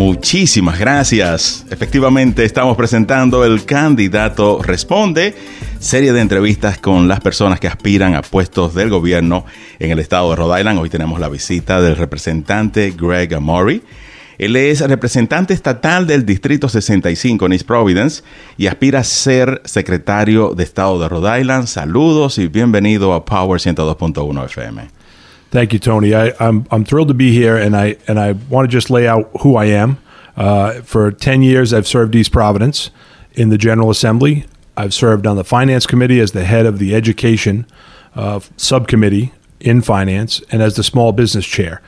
Muchísimas gracias. Efectivamente, estamos presentando el candidato Responde, serie de entrevistas con las personas que aspiran a puestos del gobierno en el estado de Rhode Island. Hoy tenemos la visita del representante Greg Amory. Él es representante estatal del Distrito 65 en East Providence y aspira a ser secretario de Estado de Rhode Island. Saludos y bienvenido a Power 102.1 FM. Thank you, Tony. I, am I'm, I'm thrilled to be here, and I and I want to just lay out who I am. Uh, for ten years, I've served East Providence in the General Assembly. I've served on the Finance Committee as the head of the Education uh, Subcommittee in Finance, and as the Small Business Chair.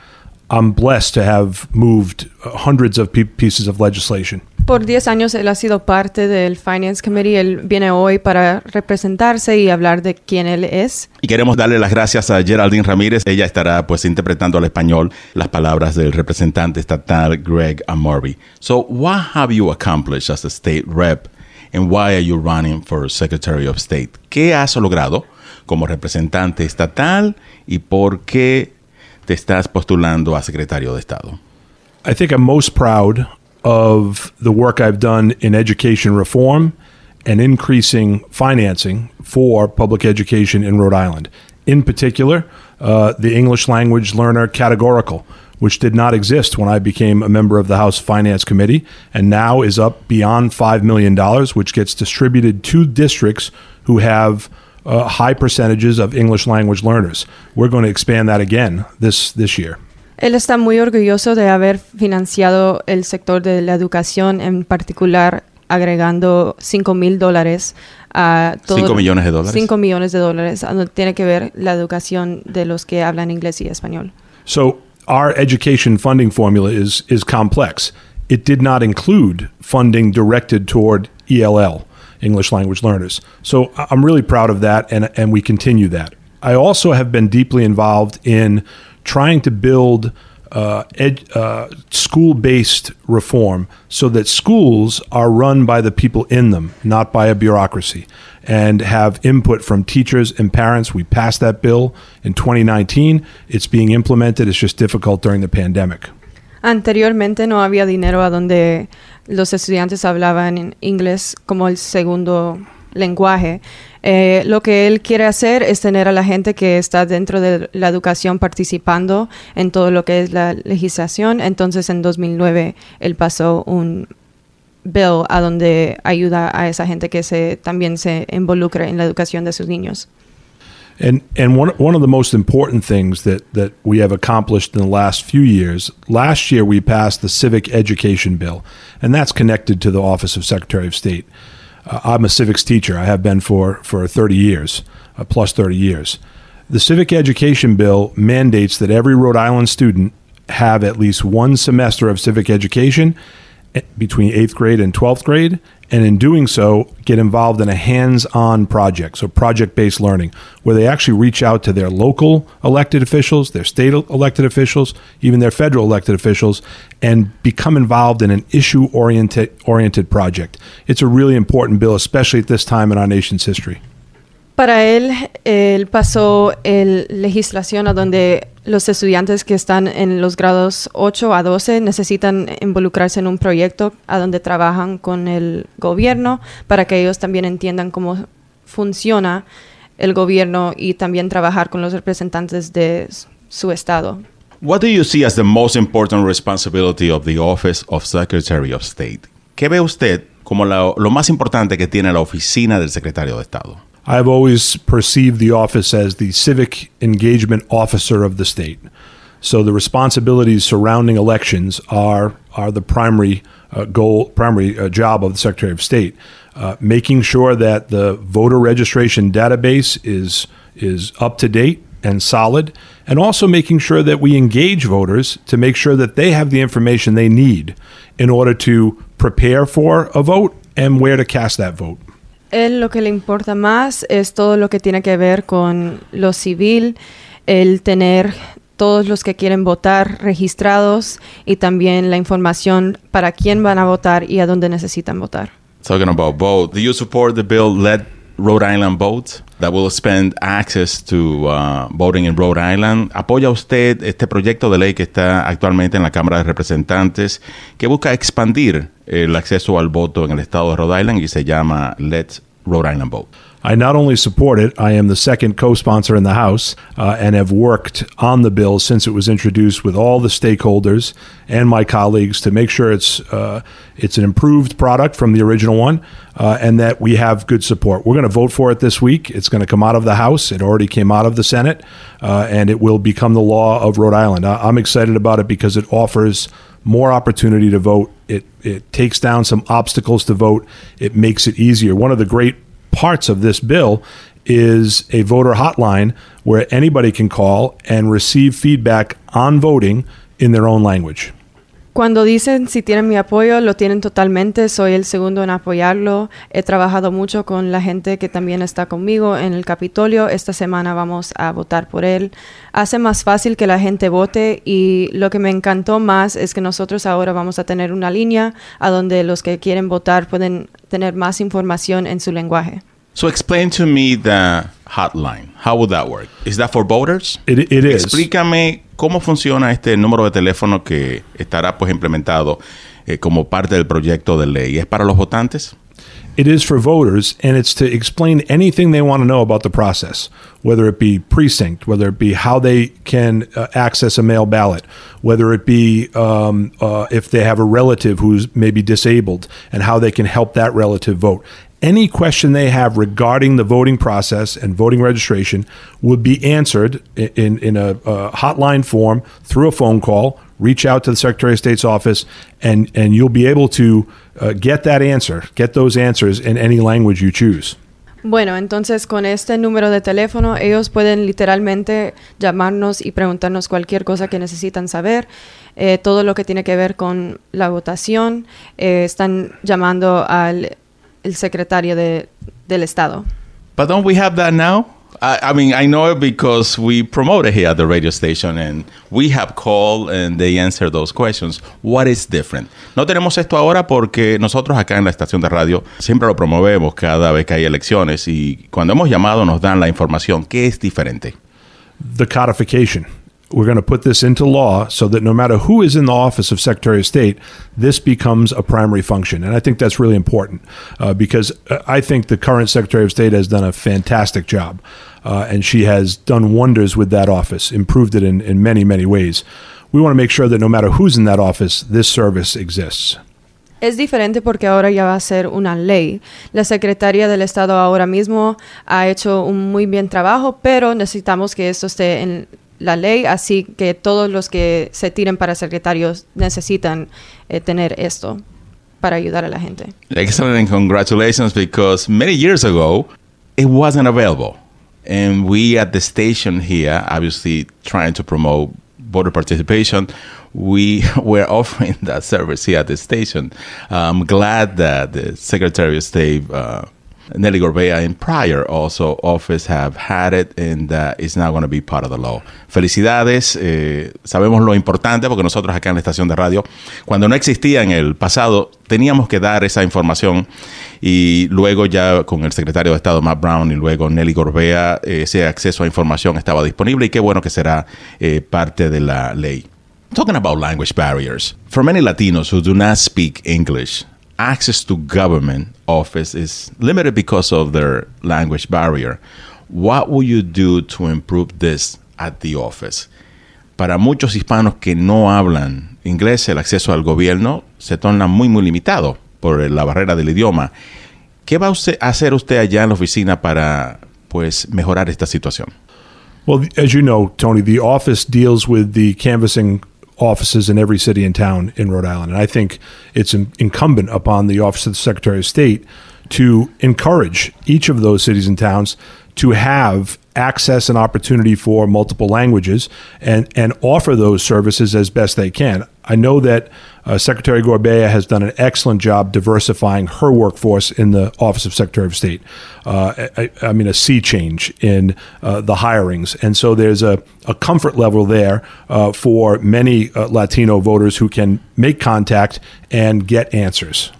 I'm blessed to have moved hundreds of pieces of legislation. Por 10 años él ha sido parte del Finance Committee. Él viene hoy para representarse y hablar de quién él es. Y queremos darle las gracias a Geraldine Ramírez. Ella estará pues interpretando al español las palabras del representante estatal Greg Amorby. So, what have you accomplished as a state rep and why are you running for Secretary of State? ¿Qué has logrado como representante estatal y por qué te estás postulando a secretario de Estado? I think I'm most proud of the work I've done in education reform and increasing financing for public education in Rhode Island. In particular, uh, the English language learner categorical, which did not exist when I became a member of the House Finance Committee and now is up beyond $5 million, which gets distributed to districts who have uh, high percentages of English language learners. We're going to expand that again this, this year. Él está muy orgulloso de haber financiado el sector de la educación, en particular agregando 5 mil dólares a todo. 5 millones de dólares. 5 millones de dólares, tiene que ver la educación de los que hablan inglés y español. So, our education funding formula is, is complex. It did not include funding directed toward ELL. English language learners. So I'm really proud of that, and, and we continue that. I also have been deeply involved in trying to build uh, ed, uh, school based reform so that schools are run by the people in them, not by a bureaucracy, and have input from teachers and parents. We passed that bill in 2019. It's being implemented. It's just difficult during the pandemic. Anteriormente no había dinero a donde los estudiantes hablaban inglés como el segundo lenguaje. Eh, lo que él quiere hacer es tener a la gente que está dentro de la educación participando en todo lo que es la legislación. Entonces, en 2009, él pasó un bill a donde ayuda a esa gente que se, también se involucre en la educación de sus niños. And and one one of the most important things that that we have accomplished in the last few years. Last year we passed the civic education bill, and that's connected to the office of Secretary of State. Uh, I'm a civics teacher. I have been for for 30 years, uh, plus 30 years. The civic education bill mandates that every Rhode Island student have at least one semester of civic education eh, between 8th grade and 12th grade and in doing so, get involved in a hands on project, so project based learning, where they actually reach out to their local elected officials, their state elected officials, even their federal elected officials, and become involved in an issue oriented, project. It's a really important bill, especially at this time in our nation's history. Para él, él pasó el legislación a donde los estudiantes que están en los grados 8 a 12 necesitan involucrarse en un proyecto a donde trabajan con el gobierno para que ellos también entiendan cómo funciona el gobierno y también trabajar con los representantes de su estado. What do you see as the most important responsibility of the Office of Secretary of State? ¿Qué ve usted como lo más importante que tiene la oficina del secretario de Estado? I've always perceived the office as the civic engagement officer of the state. So the responsibilities surrounding elections are are the primary uh, goal, primary uh, job of the Secretary of State, uh, making sure that the voter registration database is is up to date and solid, and also making sure that we engage voters to make sure that they have the information they need in order to prepare for a vote and where to cast that vote. Él lo que le importa más es todo lo que tiene que ver con lo civil, el tener todos los que quieren votar registrados y también la información para quién van a votar y a dónde necesitan votar. Talking about vote, do you support the bill Let Rhode Island Vote? that will expand access to uh, voting in Rhode Island. ¿Apoya usted este proyecto de ley que está actualmente en la Cámara de Representantes que busca expandir el acceso al voto en el estado de Rhode Island y se llama Let's Rhode Island Vote? I not only support it, I am the second co sponsor in the House uh, and have worked on the bill since it was introduced with all the stakeholders and my colleagues to make sure it's, uh, it's an improved product from the original one uh, and that we have good support. We're going to vote for it this week. It's going to come out of the House. It already came out of the Senate, uh, and it will become the law of Rhode Island. I- I'm excited about it because it offers more opportunity to vote. It it takes down some obstacles to vote. It makes it easier. One of the great parts of this bill is a voter hotline where anybody can call and receive feedback on voting in their own language. Cuando dicen si tienen mi apoyo, lo tienen totalmente. Soy el segundo en apoyarlo. He trabajado mucho con la gente que también está conmigo en el Capitolio. Esta semana vamos a votar por él. Hace más fácil que la gente vote y lo que me encantó más es que nosotros ahora vamos a tener una línea a donde los que quieren votar pueden tener más información en su lenguaje. So explain to me the hotline. How would that work? Is that for voters? It, it is. Explícame cómo funciona este número de teléfono que estará pues implementado eh, como parte del proyecto de ley. ¿Es para los votantes? It is for voters, and it's to explain anything they want to know about the process, whether it be precinct, whether it be how they can uh, access a mail ballot, whether it be um, uh, if they have a relative who's maybe disabled and how they can help that relative vote. Any question they have regarding the voting process and voting registration would be answered in, in a, a hotline form through a phone call. Reach out to the Secretary of State's office, and, and you'll be able to uh, get that answer, get those answers in any language you choose. Bueno, entonces con este número de teléfono ellos pueden literalmente llamarnos y preguntarnos cualquier cosa que necesitan saber, eh, todo lo que tiene que ver con la votación. eh, están llamando al el secretario de, del Estado. But don't we have that now? I, I mean, I know it because we promote it here at the radio station and we have called and they answer those questions. What is different? No tenemos esto ahora porque nosotros acá en la estación de radio siempre lo promovemos cada vez que hay elecciones y cuando hemos llamado nos dan la información. ¿Qué es diferente? the codification. We're going to put this into law so that no matter who is in the office of Secretary of State, this becomes a primary function. And I think that's really important uh, because uh, I think the current Secretary of State has done a fantastic job. Uh, and she has done wonders with that office, improved it in, in many, many ways. We want to make sure that no matter who's in that office, this service exists. Es diferente porque ahora ya va a ser una ley. La secretaria del Estado ahora mismo ha hecho un muy bien trabajo, pero necesitamos que esto esté en la ley, así que todos los que se tiren para secretarios necesitan eh, tener esto para ayudar a la gente. Excellent and congratulations because many years ago it wasn't available. And we at the station here, obviously trying to promote voter participation, we were offering that service here at the station. I'm glad that the Secretary of State, uh, Nelly Gorbea, in prior also office have had it and uh, it's now going to be part of the law. Felicidades, eh, sabemos lo importante porque nosotros acá en la estación de radio, cuando no existía en el pasado, teníamos que dar esa información y luego ya con el secretario de Estado Matt Brown y luego Nelly Gorbea, ese acceso a información estaba disponible y qué bueno que será eh, parte de la ley. Talking about language barriers, for many Latinos who do not speak English, access to government office is limited because of their language barrier. What will you do to improve this at the office? Para muchos hispanos que no hablan inglés, el acceso al gobierno se torna muy, muy limitado por la barrera del idioma. ¿Qué va usted a hacer usted allá en la oficina para pues mejorar esta situación? Well, as you know, Tony, the office deals with the canvassing offices in every city and town in Rhode Island. And I think it's incumbent upon the Office of the Secretary of State to encourage each of those cities and towns to have access and opportunity for multiple languages and, and offer those services as best they can. I know that uh, Secretary Gorbea has done an excellent job diversifying her workforce in the Office of Secretary of State. Uh, I, I mean, a sea change in uh, the hirings. And so there's a, a comfort level there uh, for many uh, Latino voters who can make contact and get answers.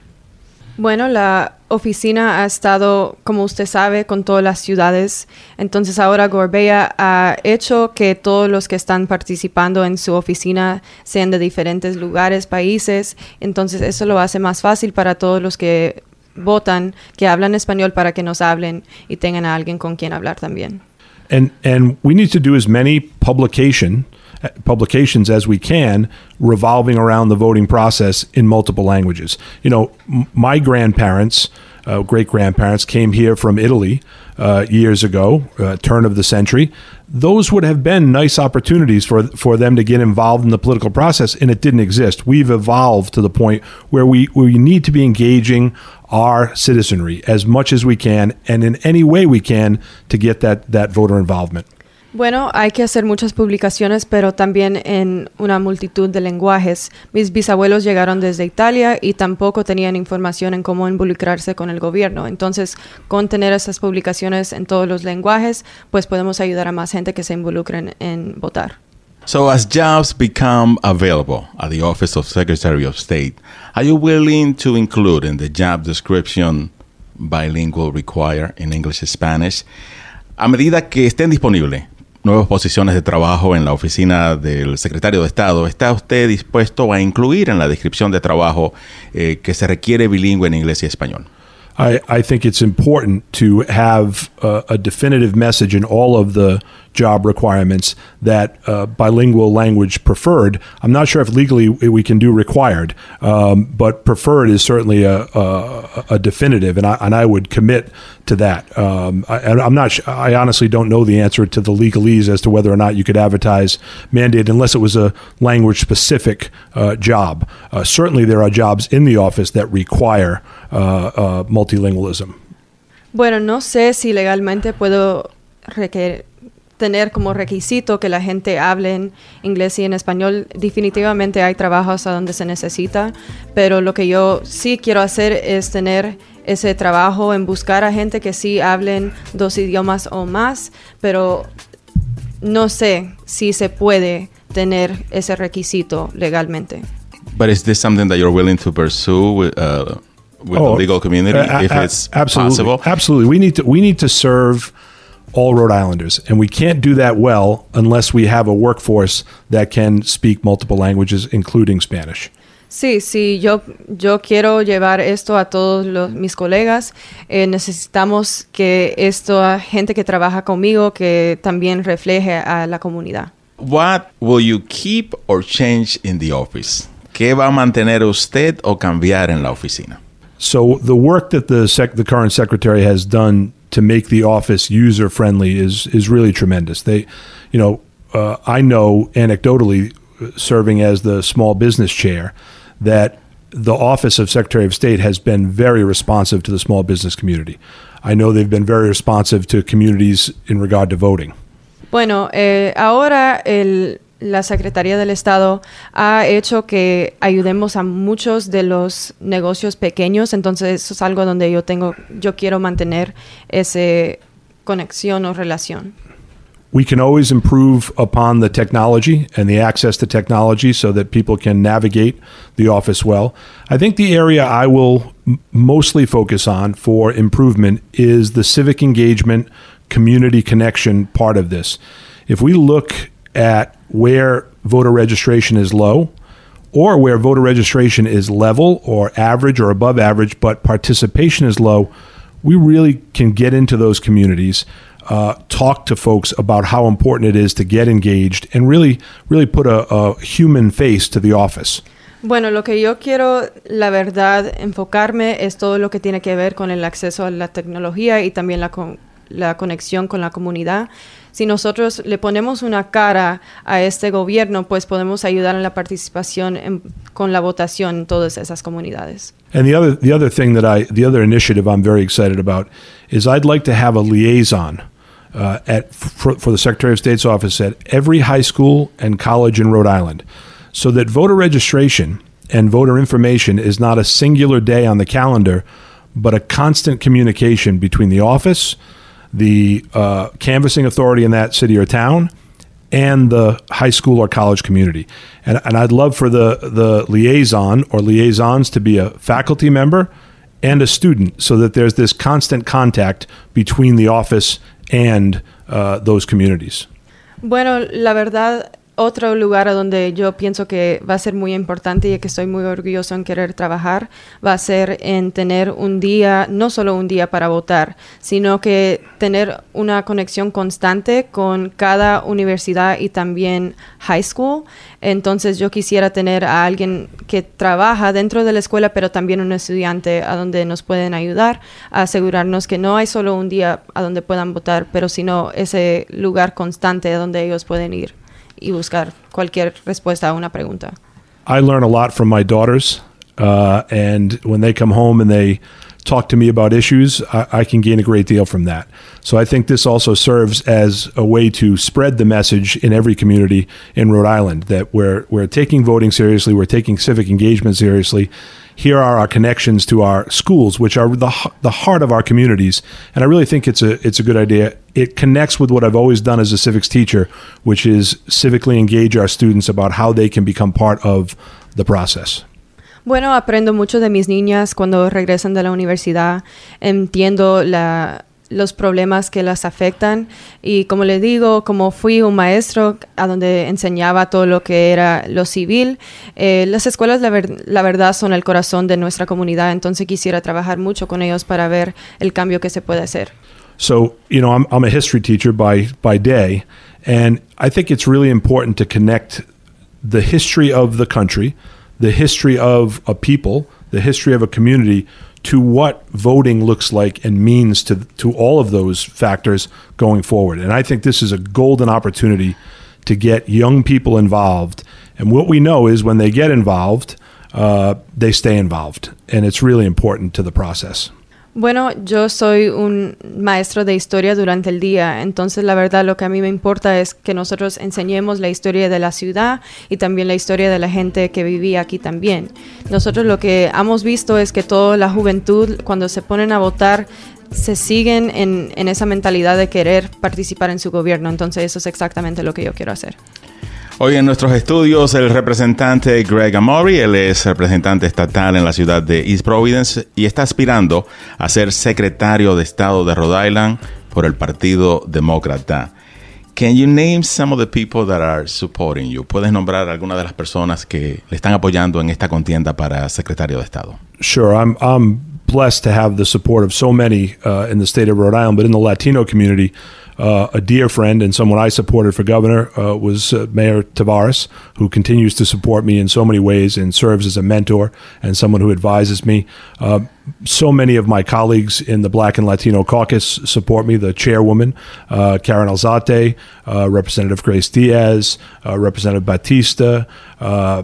Bueno, la oficina ha estado, como usted sabe, con todas las ciudades. Entonces ahora Gorbea ha hecho que todos los que están participando en su oficina sean de diferentes lugares, países. Entonces eso lo hace más fácil para todos los que votan, que hablan español, para que nos hablen y tengan a alguien con quien hablar también. And, and we need to do as many publication publications as we can revolving around the voting process in multiple languages. You know, m- my grandparents, uh, great grandparents, came here from Italy uh, years ago, uh, turn of the century. Those would have been nice opportunities for for them to get involved in the political process, and it didn't exist. We've evolved to the point where we we need to be engaging our citizenry as much as we can, and in any way we can to get that that voter involvement. Bueno, hay que hacer muchas publicaciones, pero también en una multitud de lenguajes. Mis bisabuelos llegaron desde Italia y tampoco tenían información en cómo involucrarse con el gobierno. Entonces, con tener esas publicaciones en todos los lenguajes, pues podemos ayudar a más gente que se involucren en votar. So, as jobs become available at the Office of Secretary of State, are you willing to include in the job description bilingual require in English and Spanish? A medida que estén disponibles nuevas posiciones de trabajo en la oficina del secretario de Estado, ¿está usted dispuesto a incluir en la descripción de trabajo eh, que se requiere bilingüe en inglés y español? I, I think it's important to have a, definitive message in all of the job requirements that uh, bilingual language preferred. I'm not sure if legally we can do required, um, but preferred is certainly a, a, a, definitive, and I, and I would commit to that. Um, I, am not. I honestly don't know the answer to the legalese as to whether or not you could advertise mandate unless it was a language specific uh, job. Uh, certainly, there are jobs in the office that require uh, uh, multilingualism. Bueno, no sé si legalmente puedo requerir tener como requisito que la gente hable en inglés y en español. Definitivamente hay trabajos a donde se necesita, pero lo que yo sí quiero hacer es tener ese trabajo en buscar a gente que sí hablen dos idiomas o más, pero no sé si se puede tener ese requisito legalmente. But is this something that you're willing to pursue with, uh, with oh, the legal community uh, if it's absolutely, possible? Absolutely. We need to we need to serve all Rhode Islanders. And we can't do that well unless we have a workforce that can speak multiple languages, including Spanish. Sí, sí, yo, yo quiero llevar esto a todos los, mis colegas. Eh, necesitamos que esto, a gente que trabaja conmigo, que también refleje a la comunidad. What will you keep or change in the office? ¿Qué va a mantener usted o cambiar en la oficina? So the work that the, sec- the current secretary has done to make the office user friendly is is really tremendous. They, you know, uh, I know anecdotally, serving as the small business chair, that the office of Secretary of State has been very responsive to the small business community. I know they've been very responsive to communities in regard to voting. Bueno, eh, ahora el la Secretaría del Estado ha hecho que ayudemos a muchos de los negocios pequeños, entonces eso es algo donde yo tengo, yo quiero mantener esa conexión o relación. We can always improve upon the technology and the access to technology so that people can navigate the office well. I think the area I will mostly focus on for improvement is the civic engagement, community connection part of this. If we look at where voter registration is low or where voter registration is level or average or above average, but participation is low, we really can get into those communities, uh, talk to folks about how important it is to get engaged, and really, really put a, a human face to the office. Bueno, lo que yo quiero, la verdad, enfocarme es todo lo que tiene que ver con el acceso a la tecnología y también la, con, la conexión con la comunidad. si nosotros le ponemos una cara a este gobierno, pues podemos ayudar en la participación en, con la votación en todas esas comunidades. And the other the other thing that I the other initiative I'm very excited about is I'd like to have a liaison uh, at for, for the Secretary of State's office at every high school and college in Rhode Island, so that voter registration and voter information is not a singular day on the calendar, but a constant communication between the office the uh, canvassing authority in that city or town and the high school or college community. And, and I'd love for the, the liaison or liaisons to be a faculty member and a student so that there's this constant contact between the office and uh, those communities. Bueno, la verdad otro lugar a donde yo pienso que va a ser muy importante y que estoy muy orgulloso en querer trabajar va a ser en tener un día, no solo un día para votar, sino que tener una conexión constante con cada universidad y también high school. Entonces yo quisiera tener a alguien que trabaja dentro de la escuela, pero también un estudiante a donde nos pueden ayudar a asegurarnos que no hay solo un día a donde puedan votar, pero sino ese lugar constante a donde ellos pueden ir. Y buscar cualquier respuesta a una pregunta. I learn a lot from my daughters, uh, and when they come home and they talk to me about issues, I, I, can gain a great deal from that. So I think this also serves as a way to spread the message in every community in Rhode Island that we're we're taking voting seriously, we're taking civic engagement seriously, here are our connections to our schools, which are the the heart of our communities. And I really think it's a it's a good idea. It connects with what I've always done as a civics teacher, which is civically engage our students about how they can become part of the process. Bueno, aprendo mucho de mis niñas cuando regresan de la universidad. Entiendo la los problemas que las afectan y como le digo, como fui un maestro a donde enseñaba todo lo que era lo civil, eh, las escuelas la, verdad son el corazón de nuestra comunidad, entonces quisiera trabajar mucho con ellos para ver el cambio que se puede hacer. So, you know, I'm, I'm a history teacher by, by day, and I think it's really important to connect the history of the country, the history of a people, the history of a community to what voting looks like and means to to all of those factors going forward. And I think this is a golden opportunity to get young people involved. And what we know is when they get involved, uh, they stay involved, and it's really important to the process. Bueno, yo soy un maestro de historia durante el día, entonces la verdad lo que a mí me importa es que nosotros enseñemos la historia de la ciudad y también la historia de la gente que vivía aquí también. Nosotros lo que hemos visto es que toda la juventud cuando se ponen a votar se siguen en, en esa mentalidad de querer participar en su gobierno, entonces eso es exactamente lo que yo quiero hacer. Hoy en nuestros estudios el representante Greg Amory, él es representante estatal en la ciudad de East Providence y está aspirando a ser secretario de Estado de Rhode Island por el Partido Demócrata. Can you name some of the people that are supporting you? ¿Puedes nombrar algunas de las personas que le están apoyando en esta contienda para secretario de Estado? Sure, I'm, I'm blessed to have the support of so many uh, in the state of Rhode Island, but in the Latino community, uh, a dear friend and someone I supported for governor uh, was uh, Mayor Taveras, who continues to support me in so many ways and serves as a mentor and someone who advises me. Uh, so many of my colleagues in the Black and Latino caucus support me. The chairwoman, uh, Karen Alzate, uh, Representative Grace Diaz, Representative Batista,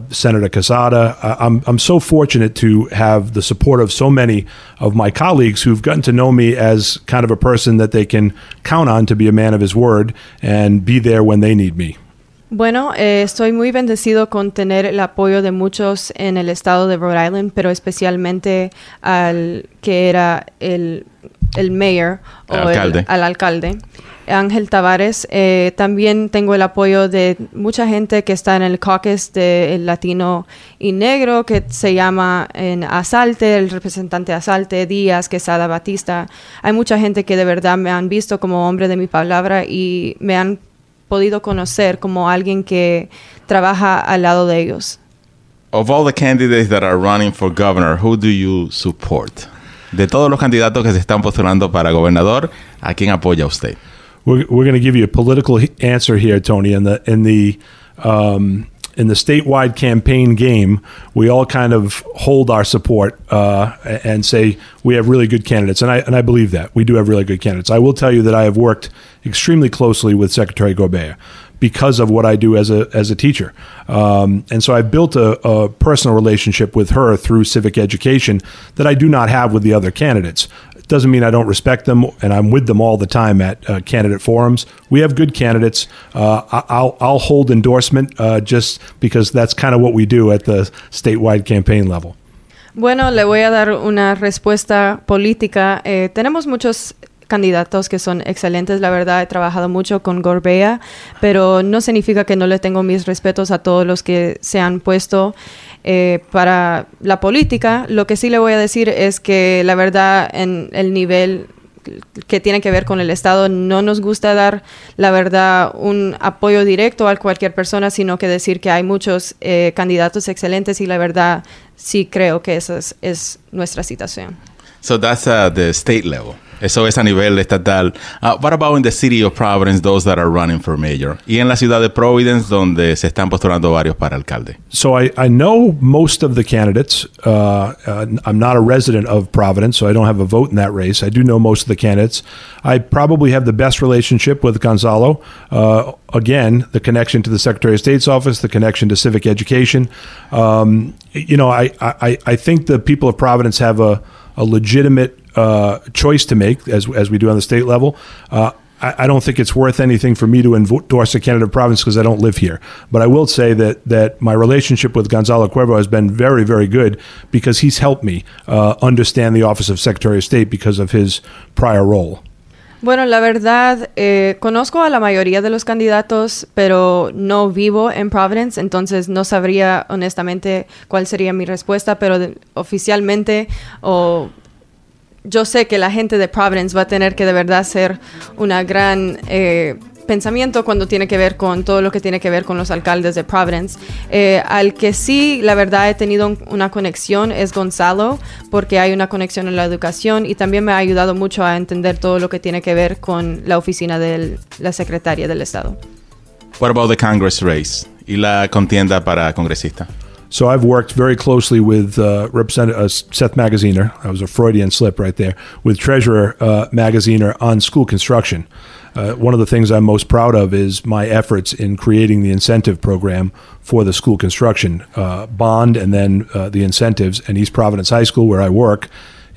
Senator Quezada. I'm, I'm so fortunate to have the support of so many of my colleagues who've gotten to know me as kind of a person that they can count on to be a man of his word and be there when they need me. Bueno, eh, estoy muy bendecido con tener el apoyo de muchos en el estado de Rhode Island, pero especialmente al que era el, el mayor o alcalde. al alcalde. Ángel Tavares. Eh, también tengo el apoyo de mucha gente que está en el caucus del latino y negro, que se llama en Asalte, el representante Asalte, Díaz, Quesada, Batista. Hay mucha gente que de verdad me han visto como hombre de mi palabra y me han podido conocer como alguien que trabaja al lado de ellos. Of all the candidates that are running for governor, who do you support? De todos los candidatos que se están postulando para gobernador, ¿a quién apoya usted? we're, we're going to give you a political answer here, Tony. In the in the um, in the statewide campaign game, we all kind of hold our support uh, and say we have really good candidates, and I and I believe that we do have really good candidates. I will tell you that I have worked extremely closely with Secretary Gorbea because of what I do as a as a teacher, um, and so I built a, a, personal relationship with her through civic education that I do not have with the other candidates. Doesn't mean I don't respect them, and I'm with them all the time at uh, candidate forums. We have good candidates. Uh, I'll, I'll hold endorsement uh, just because that's kind of what we do at the statewide campaign level. Bueno, le voy a dar una respuesta política. Eh, tenemos muchos candidatos que son excelentes. La verdad, he trabajado mucho con Gorbea, pero no significa que no le tengo mis respetos a todos los que se han puesto eh, para la política. Lo que sí le voy a decir es que la verdad, en el nivel que tiene que ver con el Estado, no nos gusta dar, la verdad, un apoyo directo a cualquier persona, sino que decir que hay muchos eh, candidatos excelentes y la verdad sí creo que esa es, es nuestra situación. So that's uh, the state level. Eso es a nivel estatal. Uh, what about in the city of Providence, those that are running for mayor? Y en la ciudad de Providence, donde se están postulando varios para alcalde. So I, I know most of the candidates. Uh, uh, I'm not a resident of Providence, so I don't have a vote in that race. I do know most of the candidates. I probably have the best relationship with Gonzalo. Uh, again, the connection to the Secretary of State's office, the connection to civic education. Um, you know, I, I, I think the people of Providence have a, a legitimate uh, choice to make, as, as we do on the state level. Uh, I, don't think it's worth anything for me to endorse a candidate of Providence because I don't live here. But I will say that that my relationship with Gonzalo Cuervo has been very, very good because he's helped me uh, understand the office of Secretary of State because of his prior role. Bueno, la verdad, eh, conozco a la mayoría de los candidatos, pero no vivo en Providence, entonces no sabría honestamente cuál sería mi respuesta, pero de, oficialmente o yo sé que la gente de Providence va a tener que de verdad ser una gran eh, pensamiento cuando tiene que ver con todo lo que tiene que ver con los alcaldes de Providence. Eh, al que sí, la verdad, he tenido una conexión es Gonzalo, porque hay una conexión en la educación y también me ha ayudado mucho a entender todo lo que tiene que ver con la oficina de la secretaria del Estado. What about the Congress race y la contienda para congresista? So I've worked very closely with uh, Representative uh, Seth Magaziner. That was a Freudian slip right there. With Treasurer uh, Magaziner on school construction. Uh, one of the things I'm most proud of is my efforts in creating the incentive program for the school construction uh, bond and then uh, the incentives. And East Providence High School, where I work,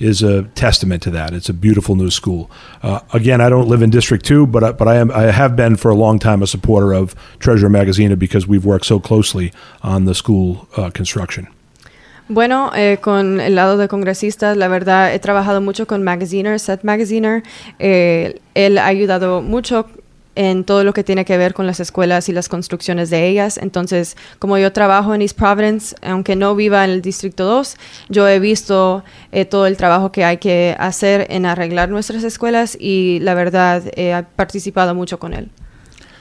is a testament to that. It's a beautiful new school. Uh, again, I don't live in District Two, but I, but I am I have been for a long time a supporter of Treasure Magaziner because we've worked so closely on the school uh, construction. Bueno, eh, con el lado de congresistas, la verdad he trabajado mucho con Magaziner, Seth Magaziner. Eh, él ha ayudado mucho en todo lo que tiene que ver con las escuelas y las construcciones de ellas. Entonces, como yo trabajo en East Providence, aunque no viva en el Distrito 2, yo he visto eh, todo el trabajo que hay que hacer en arreglar nuestras escuelas y la verdad he participado mucho con él.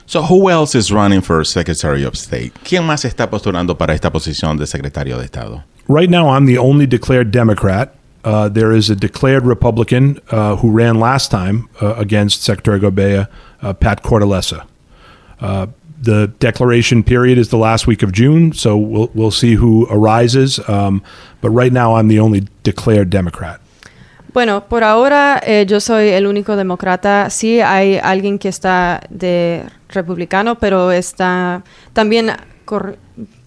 So, who else is running for Secretary of State? ¿Quién más está postulando para esta posición de secretario de Estado? Right now, I'm the only declared Democrat. Uh, there is a declared Republican uh, who ran last time uh, against Secretary Gorbea, uh, Pat Cortellessa. Uh, the declaration period is the last week of June, so we'll we'll see who arises. Um, but right now, I'm the only declared Democrat. Bueno, por ahora eh, yo soy el único demócrata. Sí hay alguien que está de republicano, pero está también,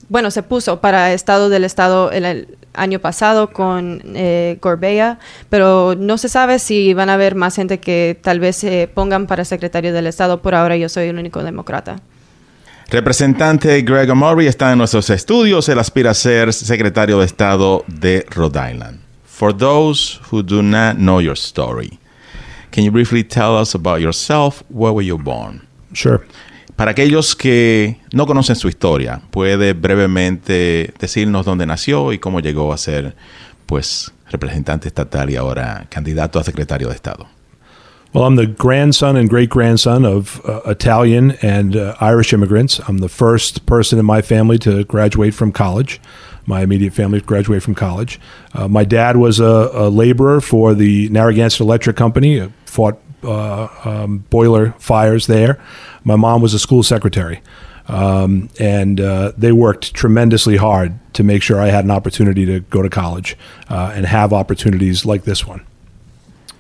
bueno, se puso para estado del estado el, año pasado con eh, Gorbea, pero no se sabe si van a haber más gente que tal vez se pongan para secretario del estado. Por ahora yo soy el único demócrata. Representante Greg Murray está en nuestros estudios. Él aspira a ser secretario de Estado de Rhode Island. For those who do not know your story, can you briefly tell us about yourself? Where were you born? Sure. Para aquellos que no conocen su historia, puede brevemente decirnos dónde nació y cómo llegó a ser, pues, representante estatal y ahora candidato a secretario de Estado. Well, I'm the grandson and great grandson of uh, Italian and uh, Irish immigrants. I'm the first person in my family to graduate from college. My immediate family graduated from college. Uh, my dad was a, a, laborer for the Narragansett Electric Company, fought uh, um, boiler fires there. My mom was a school secretary. Um, and uh, they worked tremendously hard to make sure I had an opportunity to go to college uh, and have opportunities like this one.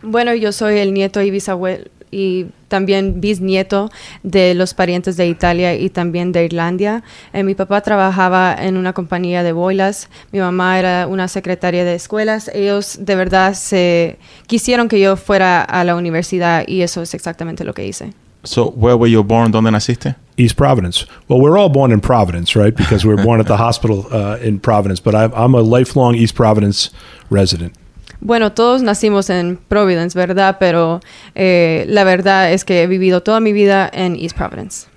Bueno, yo soy el nieto y bisabuelo y también bisnieto de los parientes de Italia y también de Irlanda. Eh, mi papá trabajaba en una compañía de boilas, mi mamá era una secretaria de escuelas. Ellos de verdad se quisieron que yo fuera a la universidad y eso es exactamente lo que hice. So, where were you born? ¿Dónde naciste? East Providence. Well, we're all born in Providence, right? Because we were born at the hospital uh, in Providence. But I'm, I'm a lifelong East Providence resident. Bueno, todos nacimos en Providence, ¿verdad? Pero eh, la verdad es que he vivido toda mi vida en East Providence.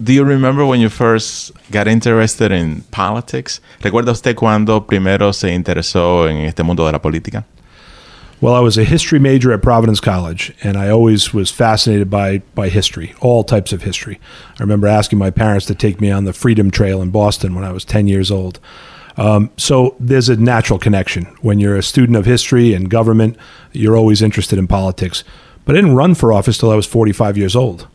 Do you remember when you first got interested in politics? ¿Recuerda usted cuando primero se interesó en este mundo de la política? Well, I was a history major at Providence College, and I always was fascinated by, by history, all types of history. I remember asking my parents to take me on the Freedom Trail in Boston when I was 10 years old. Um, so there's a natural connection. When you're a student of history and government, you're always interested in politics. But I didn't run for office till I was 45 years old.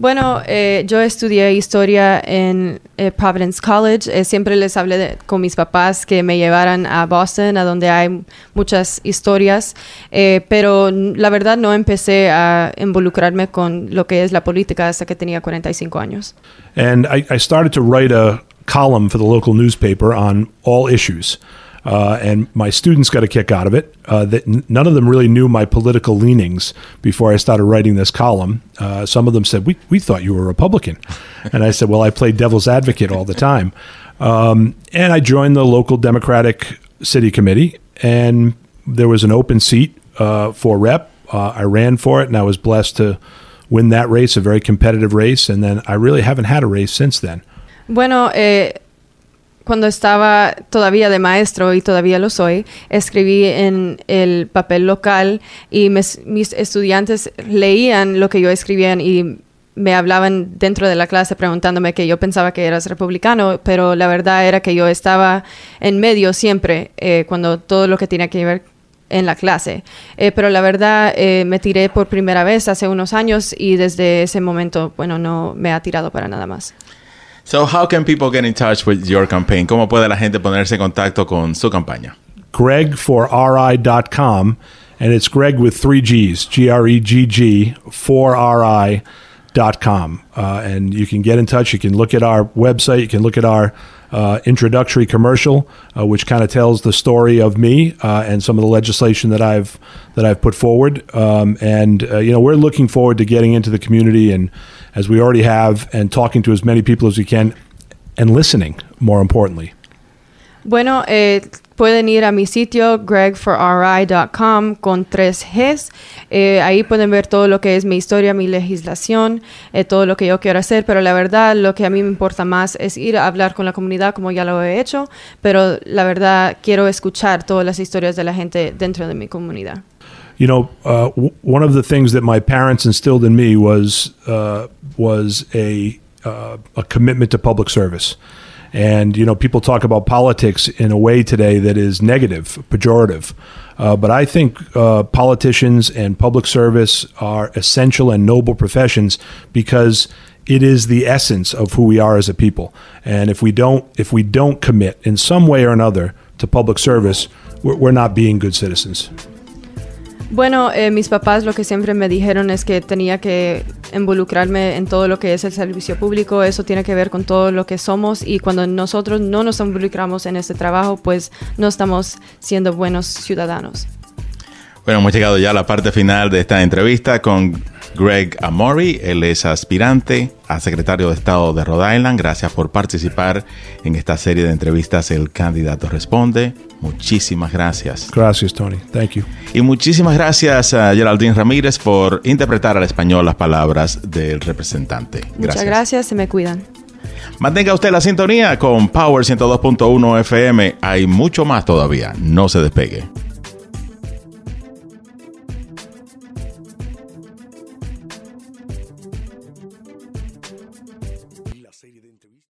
Bueno, eh, yo estudié historia en eh, Providence College. Eh, siempre les hablé de- con mis papás que me llevaran a Boston, a donde hay muchas historias. Eh, pero la verdad no empecé a involucrarme con lo que es la política hasta que tenía 45 años. And I, I started to write a column for the local newspaper on all issues. Uh, and my students got a kick out of it. Uh, that n- none of them really knew my political leanings before I started writing this column. Uh, some of them said, we, we thought you were Republican. and I said, Well, I play devil's advocate all the time. Um, and I joined the local Democratic City Committee, and there was an open seat uh, for rep. Uh, I ran for it, and I was blessed to win that race, a very competitive race. And then I really haven't had a race since then. Bueno, eh, cuando estaba todavía de maestro y todavía lo soy, escribí en el papel local y mes- mis estudiantes leían lo que yo escribía y me hablaban dentro de la clase preguntándome que yo pensaba que eras republicano, pero la verdad era que yo estaba en medio siempre eh, cuando todo lo que tenía que ver en la clase. Eh, pero la verdad eh, me tiré por primera vez hace unos años y desde ese momento, bueno, no me ha tirado para nada más. So, how can people get in touch with your campaign? ¿Cómo puede la gente ponerse en contacto con su campaña? greggforri.com, and it's Greg with three G's, G R E G G, for RI.com. Uh, and you can get in touch. You can look at our website. You can look at our uh, introductory commercial, uh, which kind of tells the story of me uh, and some of the legislation that I've that I've put forward. Um, and uh, you know, we're looking forward to getting into the community, and as we already have, and talking to as many people as we can, and listening. More importantly. Bueno, eh, pueden ir a mi sitio gregforri.com con tres Gs. Eh, ahí pueden ver todo lo que es mi historia, mi legislación, eh, todo lo que yo quiero hacer. Pero la verdad, lo que a mí me importa más es ir a hablar con la comunidad como ya lo he hecho. Pero la verdad, quiero escuchar todas las historias de la gente dentro de mi comunidad. You know, uh, w- one of the things that my parents instilled in me was uh, was a uh, a commitment to public service. And you know, people talk about politics in a way today that is negative, pejorative. Uh, but I think uh, politicians and public service are essential and noble professions because it is the essence of who we are as a people. And if we don't, if we don't commit in some way or another to public service, we're, we're not being good citizens. Bueno, eh, mis papás lo que siempre me dijeron es que tenía que involucrarme en todo lo que es el servicio público. Eso tiene que ver con todo lo que somos y cuando nosotros no nos involucramos en este trabajo, pues no estamos siendo buenos ciudadanos. Bueno, hemos llegado ya a la parte final de esta entrevista con Greg Amori. Él es aspirante a secretario de Estado de Rhode Island. Gracias por participar en esta serie de entrevistas. El candidato responde. Muchísimas gracias. Gracias, Tony. Thank you. Y muchísimas gracias a Geraldine Ramírez por interpretar al español las palabras del representante. Muchas gracias, se me cuidan. Mantenga usted la sintonía con Power 102.1 FM. Hay mucho más todavía. No se despegue.